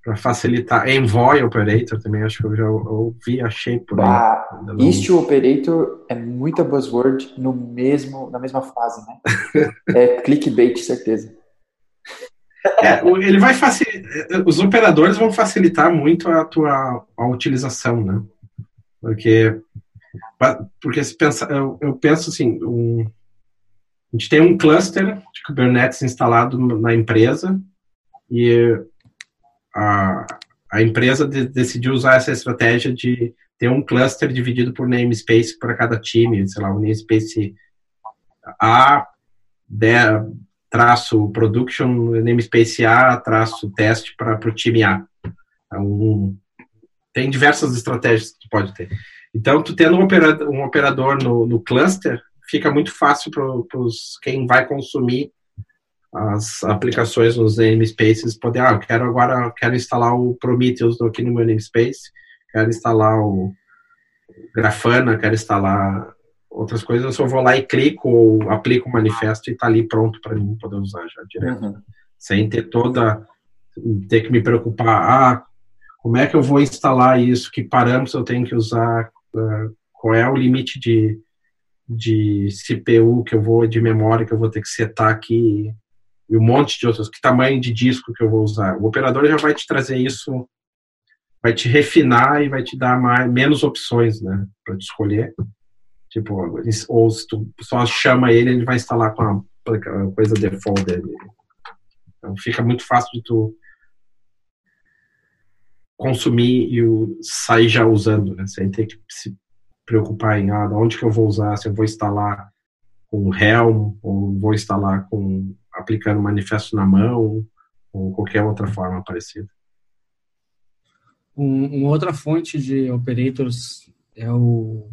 para facilitar. Envoy Operator também, acho que eu já ouvi, achei por aí. Ah, Istio Operator é muita buzzword no mesmo, na mesma fase, né? é clickbait, certeza. É, ele vai facilitar, os operadores vão facilitar muito a tua a utilização, né? Porque porque se pensa, eu, eu penso assim, um, A gente tem um cluster de Kubernetes instalado na empresa e a, a empresa de, decidiu usar essa estratégia de ter um cluster dividido por namespace para cada time, sei lá, o namespace A, de, traço production, namespace A, traço teste para o time A. Então, tem diversas estratégias que pode ter. Então, tu tendo um operador, um operador no, no cluster, fica muito fácil para quem vai consumir as aplicações nos namespaces poder, ah, eu quero agora, quero instalar o Prometheus aqui no meu namespace, quero instalar o Grafana, quero instalar outras coisas, eu só vou lá e clico ou aplico o manifesto e está ali pronto para mim poder usar já direto. Uhum. Sem ter toda, ter que me preocupar, ah, como é que eu vou instalar isso, que parâmetros eu tenho que usar, qual é o limite de de CPU que eu vou, de memória que eu vou ter que setar aqui, e um monte de outros, que tamanho de disco que eu vou usar. O operador já vai te trazer isso, vai te refinar e vai te dar mais, menos opções, né, para te escolher. Tipo, ou se tu só chama ele, ele vai instalar com a coisa default dele. Então fica muito fácil de tu consumir e o, sair já usando, né, sem ter que se preocupar em ah, onde que eu vou usar, se eu vou instalar com Helm, ou vou instalar com aplicando manifesto na mão, ou qualquer outra forma parecida. Um, uma outra fonte de operators é o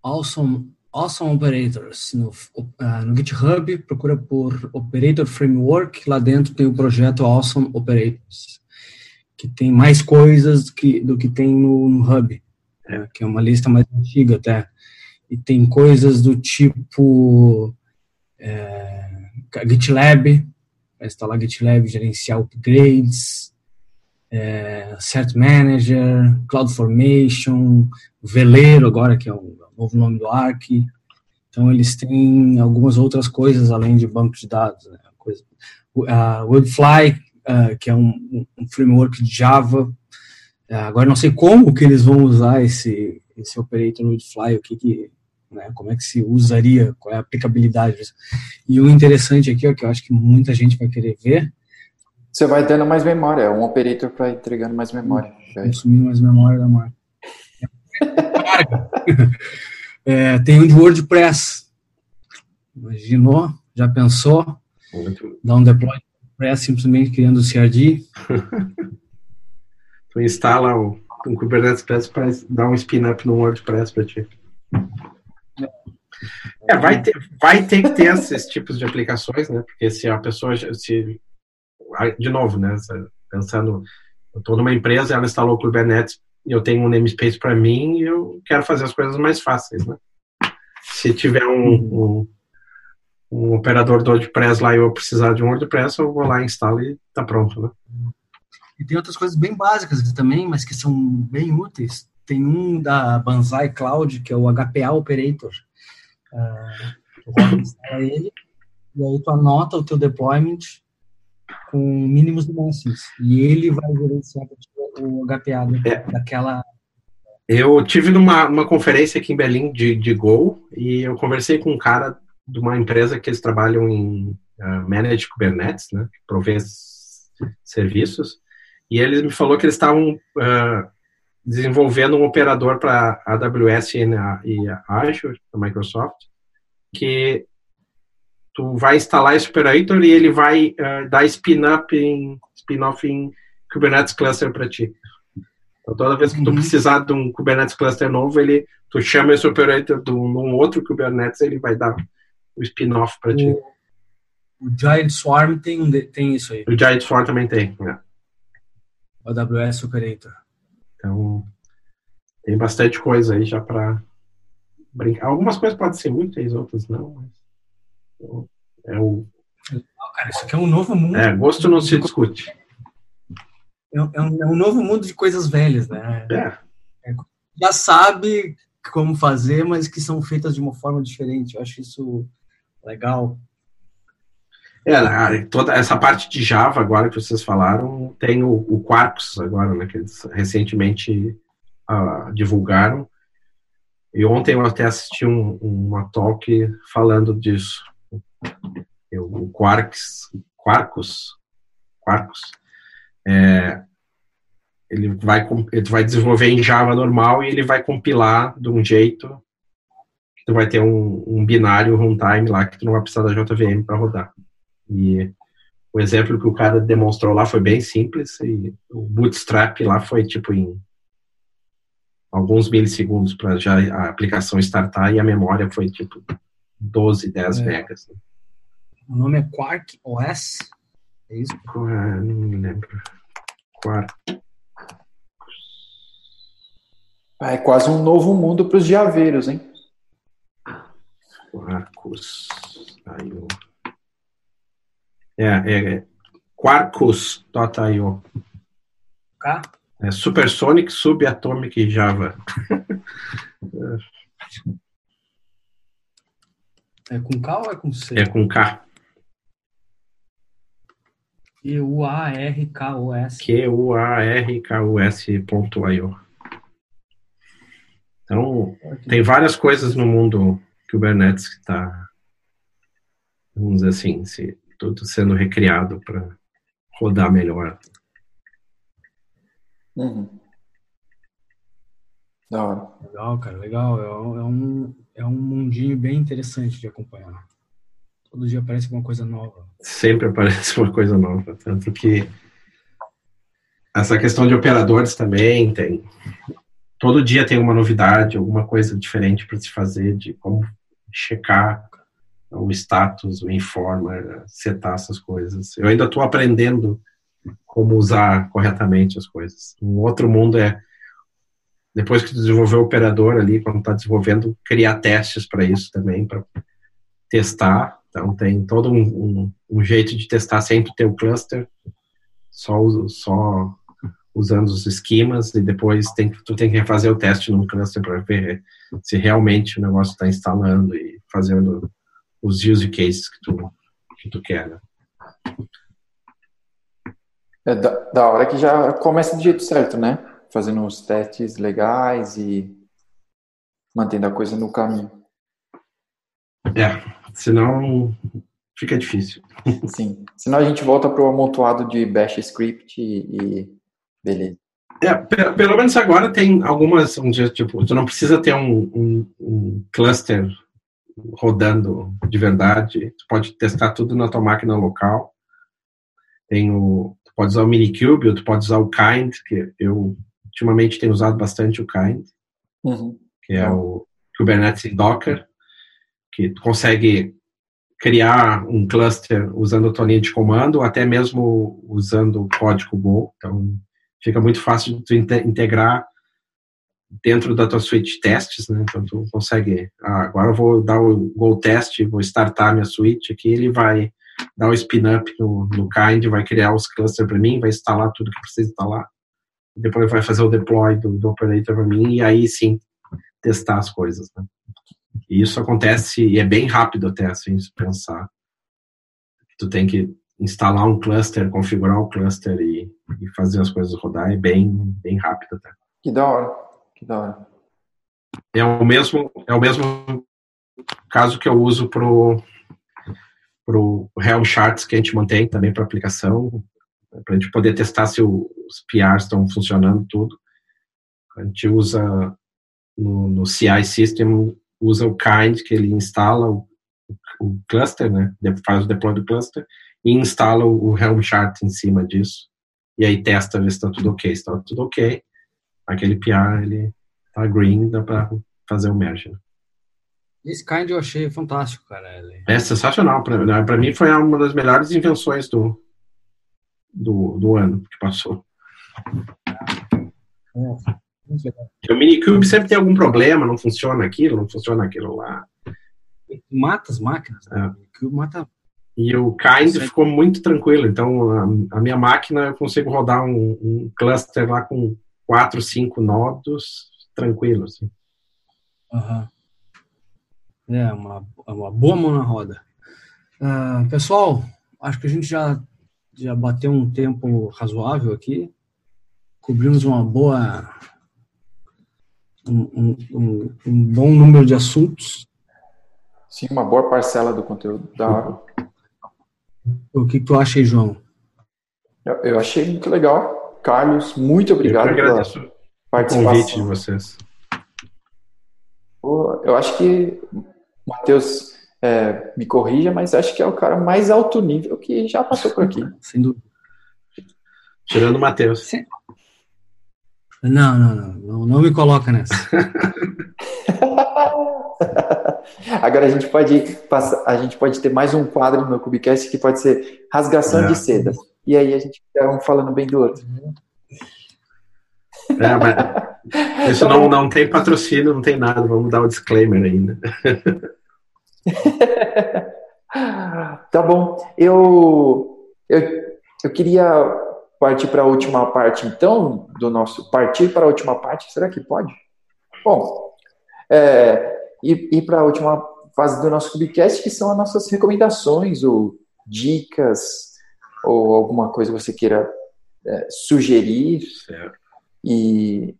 Awesome, awesome Operators. No, uh, no GitHub, procura por Operator Framework, lá dentro tem o projeto Awesome Operators, que tem mais coisas do que, do que tem no, no Hub é, que é uma lista mais antiga até. E tem coisas do tipo é, GitLab, para instalar GitLab, gerenciar upgrades, é, Cert Manager, CloudFormation, Veleiro agora, que é o novo nome do Arc. Então, eles têm algumas outras coisas além de banco de dados. Né? Coisa, uh, Wildfly, uh, que é um, um, framework de Java é, agora não sei como que eles vão usar esse, esse operator no Fly, o que que, né, como é que se usaria, qual é a aplicabilidade disso. E o interessante aqui, ó, que eu acho que muita gente vai querer ver. Você vai dando mais memória, é um operator para entregando mais memória. Consumindo mais memória da marca. é, tem um de WordPress. Imaginou? Já pensou? Dá um deploy WordPress simplesmente criando o CRD. tu instala um, um Kubernetes Press para dar um spin-up no WordPress para ti. É, vai ter, vai ter que ter esses tipos de aplicações, né? Porque se a pessoa, se, de novo, né? Pensando, eu estou numa empresa, ela instalou o Kubernetes eu tenho um namespace para mim e eu quero fazer as coisas mais fáceis, né? Se tiver um, um, um operador do WordPress lá e eu precisar de um WordPress, eu vou lá, instalo e tá pronto, né? E tem outras coisas bem básicas também, mas que são bem úteis. Tem um da Banzai Cloud, que é o HPA Operator. Uh, tu instala ele, e aí tu anota o teu deployment com mínimos e máximos. E ele vai gerenciar o HPA é. daquela... Eu tive numa uma conferência aqui em Berlim de, de Go e eu conversei com um cara de uma empresa que eles trabalham em uh, Managed Kubernetes, né, que provê serviços. E ele me falou que eles estavam uh, desenvolvendo um operador para AWS e, e Azure, da Microsoft, que tu vai instalar esse operator e ele vai uh, dar spin-up em spin-off em Kubernetes Cluster para ti. Então, toda vez que tu uhum. precisar de um Kubernetes Cluster novo, ele, tu chama esse operator de um, outro Kubernetes, ele vai dar o spin-off para ti. O Giant Swarm tem, tem isso aí. O Giant Swarm também tem, né? AWS Operator. Então, tem bastante coisa aí já para brincar. Algumas coisas podem ser úteis, outras não. Mas é o. Não, cara, isso aqui é um novo mundo. É, gosto não se discute. É um, é um novo mundo de coisas velhas, né? É. é. Já sabe como fazer, mas que são feitas de uma forma diferente. Eu acho isso legal. É, toda essa parte de Java agora que vocês falaram, tem o, o Quarkus agora, né, que eles recentemente uh, divulgaram. E ontem eu até assisti um, uma talk falando disso. o Quarks, Quarkus, Quarkus, é, ele vai, ele vai desenvolver em Java normal e ele vai compilar de um jeito tu vai ter um, um binário runtime lá que tu não vai precisar da JVM para rodar. E o exemplo que o cara demonstrou lá foi bem simples e o bootstrap lá foi tipo em alguns milissegundos para já a aplicação startar e a memória foi tipo 12, 10 é. megas. O nome é Quark OS? É isso? Ah, não me lembro. Quark. É quase um novo mundo para os diaveiros, hein? Quarkus. É, é Quarkus.io. K? É Supersonic Subatomic Java. é com K ou é com C? É com K. Q-U-A-R-K-O-S. Q-U-A-R-K-O-S.io. Então, tem várias coisas no mundo Kubernetes que está, vamos dizer assim, se, tudo sendo recriado para rodar melhor. Uhum. Da hora. Legal, cara, legal. É, é, um, é um mundinho bem interessante de acompanhar. Todo dia aparece uma coisa nova. Sempre aparece uma coisa nova. Tanto que essa questão de operadores também tem todo dia tem uma novidade, alguma coisa diferente para se fazer, de como checar o status, o informer, setar essas coisas. Eu ainda estou aprendendo como usar corretamente as coisas. Um outro mundo é depois que desenvolveu o operador ali, quando está desenvolvendo, criar testes para isso também, para testar. Então tem todo um, um, um, jeito de testar sempre o cluster, só, só usando os esquemas e depois tem, tu tem que fazer o teste no cluster para ver se realmente o negócio está instalando e fazendo os use cases que tu, que tu quer. Né? É da, da hora que já começa do jeito certo, né? Fazendo os testes legais e mantendo a coisa no caminho. É, senão fica difícil. Sim, senão a gente volta para o amontoado de bash script e, e Beleza. É, pelo menos agora tem algumas, um dia, tipo, tu não precisa ter um, um, um, cluster rodando de verdade, tu pode testar tudo na tua máquina local. Tem o, tu pode usar o Minikube, ou tu pode usar o Kind, que eu ultimamente tenho usado bastante o Kind, uhum. que é o Kubernetes Docker, que tu consegue criar um cluster usando a tua linha de comando, ou até mesmo usando o código Go. Então, fica muito fácil de tu integrar dentro da tua suite de testes, né? Então tu consegue, ah, agora eu vou dar o Go test, vou startar minha suite aqui, ele vai dar o spin up no, no Kind, vai criar os clusters para mim, vai instalar tudo que precisa instalar, depois vai fazer o deploy do, do operator para mim e aí sim testar as coisas, né? E isso acontece e é bem rápido até assim se pensar. Tu tem que instalar um cluster, configurar o cluster e, e fazer as coisas rodar é bem, bem rápido até. Que da hora, que da hora. É o mesmo, é o mesmo caso que eu uso pro pro Helm Charts que a gente mantém também para aplicação, para a gente poder testar se os PRs estão funcionando tudo. A gente usa no, no CI System, usa o kind, que ele instala o, o cluster, né? faz o deploy do cluster, e instala o Helm chart em cima disso. E aí testa ver se está tudo ok. Se está tudo ok, aquele PR ele tá green, dá para fazer o merge. Né? Esse kind eu achei fantástico, cara. É sensacional. Para né, mim foi uma das melhores invenções do, do, do ano que passou. É. O Minikube sempre tem algum problema, não funciona aquilo, não funciona aquilo lá. Mata as máquinas. Né? É. O Minikube mata e o Kind Sim. ficou muito tranquilo. Então, a, a, minha máquina, eu consigo rodar um, um, cluster lá com quatro, cinco nodos tranquilo. Assim. Uhum. É, uma, uma boa mão na roda. Uh, pessoal, acho que a gente já, já bateu um tempo razoável aqui. Cobrimos uma boa. Um, um, um, um bom número de assuntos. Sim, uma boa parcela do conteúdo da hora. O que tu acha aí, João? Eu, achei muito legal. Carlos, muito obrigado pela o participação. convite de vocês. Eu acho que o Matheus é, me corrija, mas acho que é o cara mais alto nível que já passou por aqui. Sem dúvida. Tirando o Matheus. Não, não, não, não, não me coloca nessa. Agora a gente pode passar, a gente pode ter mais um quadro no Cubicast que pode ser rasgação É. de seda. E aí a gente fica um falando bem do outro. É, mas isso Tá não, não tem patrocínio, não tem nada. Vamos dar o disclaimer ainda. Tá bom. Eu, eu, eu queria partir para a última parte, então, do nosso. Partir para a última parte, será que pode? Bom, é, ir, ir para a última fase do nosso Cubicast, que são as nossas recomendações ou dicas, ou alguma coisa que você queira é, sugerir. Certo. E,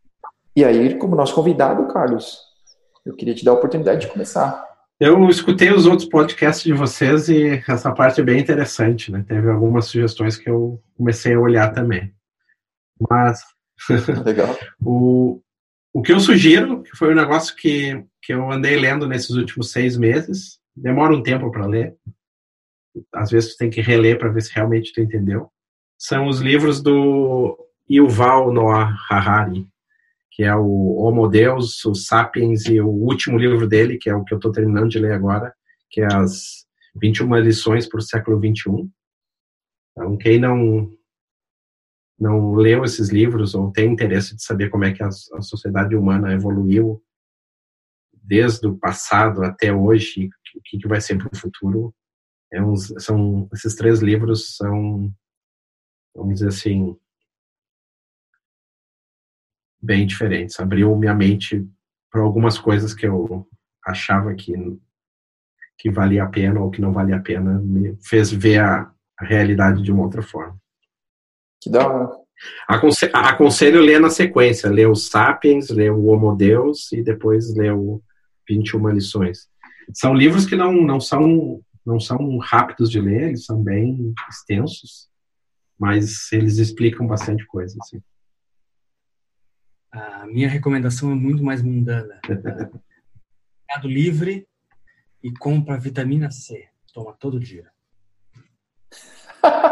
e aí, como nosso convidado, Carlos, eu queria te dar a oportunidade de começar. Eu escutei os outros podcasts de vocês e essa parte é bem interessante, né? Teve algumas sugestões que eu comecei a olhar também. Mas Legal. o, o que eu sugiro, que foi um negócio que, que eu andei lendo nesses últimos seis meses, demora um tempo para ler, às vezes tu tem que reler para ver se realmente tu entendeu, são os livros do Yuval Noah Harari, que é o Homo Deus, o Sapiens e o último livro dele, que é o que eu estou terminando de ler agora, que é as 21 lições para o século 21. Então, quem não não leu esses livros ou tem interesse de saber como é que a, a sociedade humana evoluiu desde o passado até hoje, o que, que vai ser para o futuro, é uns, são esses três livros são, vamos dizer assim, bem diferentes. Abriu minha mente para algumas coisas que eu achava que que valia a pena ou que não valia a pena, me fez ver a, a realidade de uma outra forma. Que da hora. Aconse aconselho ler na sequência, ler o Sapiens, ler o Homo Deus e depois ler o 21 lições. São livros que não, não são não são rápidos de ler, eles são bem extensos, mas eles explicam bastante coisa. Assim. A minha recomendação é muito mais mundana. Mercado Livre e compra vitamina C. Toma todo dia.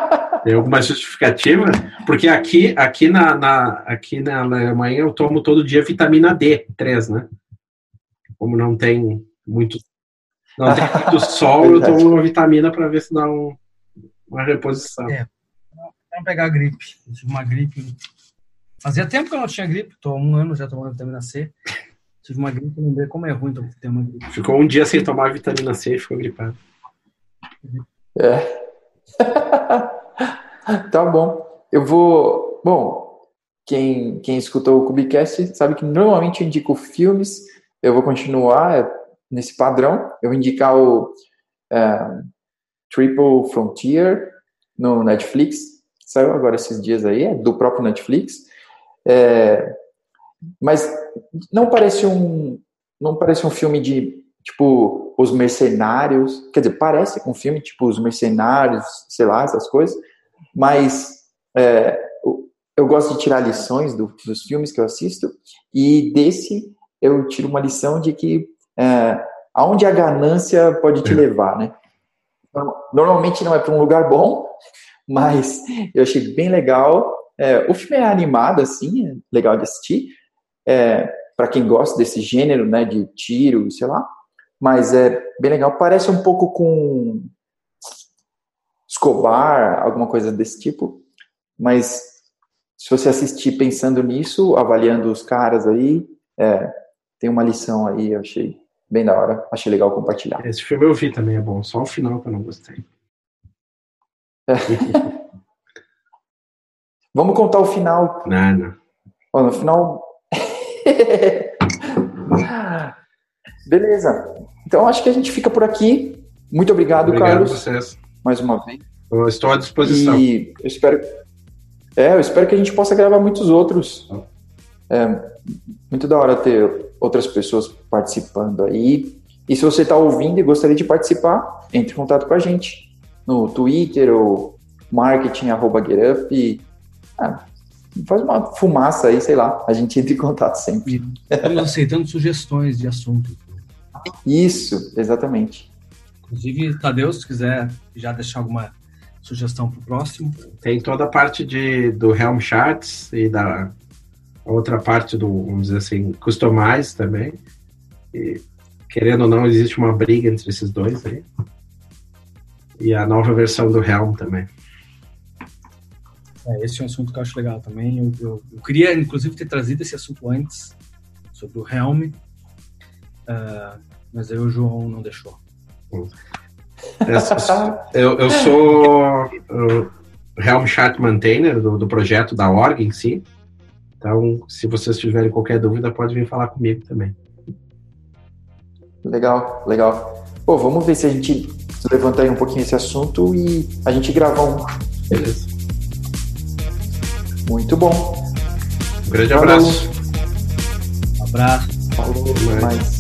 Tem alguma justificativa? Porque aqui, aqui, na, na, aqui na Alemanha eu tomo todo dia vitamina D3, né? Como não tem muito, não tem muito sol, eu tomo uma vitamina para ver se dá um, uma reposição. É. Vamos pegar a gripe. Eu tive uma gripe. Fazia tempo que eu não tinha gripe. Estou há um ano já tomando vitamina C. Tive uma gripe, lembrei como é ruim ter uma gripe. Ficou um dia sem tomar vitamina C e ficou gripado. É. tá bom. Eu vou. Bom, quem, quem escutou o Cubicast sabe que normalmente eu indico filmes. Eu vou continuar é, nesse padrão. Eu vou indicar o é, Triple Frontier no Netflix. Saiu agora esses dias aí, é do próprio Netflix. É, mas não parece um. Não parece um filme de tipo os mercenários, quer dizer, parece um filme tipo os mercenários, sei lá, essas coisas, mas é, eu gosto de tirar lições do, dos filmes que eu assisto e desse eu tiro uma lição de que é, aonde a ganância pode te levar, né? Normalmente não é para um lugar bom, mas eu achei bem legal. É, o filme é animado, assim, é legal de assistir. É, para quem gosta desse gênero, né, de tiro, sei lá, mas é bem legal. Parece um pouco com Escobar, alguma coisa desse tipo, mas se você assistir pensando nisso, avaliando os caras aí, é, tem uma lição aí, eu achei bem da hora, achei legal compartilhar. Esse filme eu vi também, é bom, só o final que eu não gostei. É. Vamos contar o final. Ó, no final. Beleza. Então acho que a gente fica por aqui. Muito obrigado, Obrigado Carlos, a vocês. mais uma vez. Eu estou à disposição. E eu espero. É, eu espero que a gente possa gravar muitos outros. É, muito da hora ter outras pessoas participando aí. E se você está ouvindo e gostaria de participar, entre em contato com a gente no Twitter ou marketing@getup. Ah, faz uma fumaça aí, sei lá. A gente entra em contato sempre. Estamos aceitando sugestões de assunto. Isso, exatamente. Inclusive, Tadeu, se quiser já deixar alguma sugestão para o próximo. Tem toda a parte de, do Helm Charts e da outra parte do, vamos dizer assim, Customize também. E, querendo ou não, existe uma briga entre esses dois aí. E a nova versão do Helm também. É, esse é um assunto que eu acho legal também. Eu, eu, eu queria, inclusive, ter trazido esse assunto antes, sobre o Helm, uh, mas aí o João não deixou. eu, eu sou Helm Chart Maintainer do, do projeto da org em si. Então, se vocês tiverem qualquer dúvida, pode vir falar comigo também. Legal, legal. Pô, vamos ver se a gente levanta aí um pouquinho esse assunto e a gente grava um. Beleza. Muito bom. Um grande Falou. abraço. Um abraço. Falou, mais.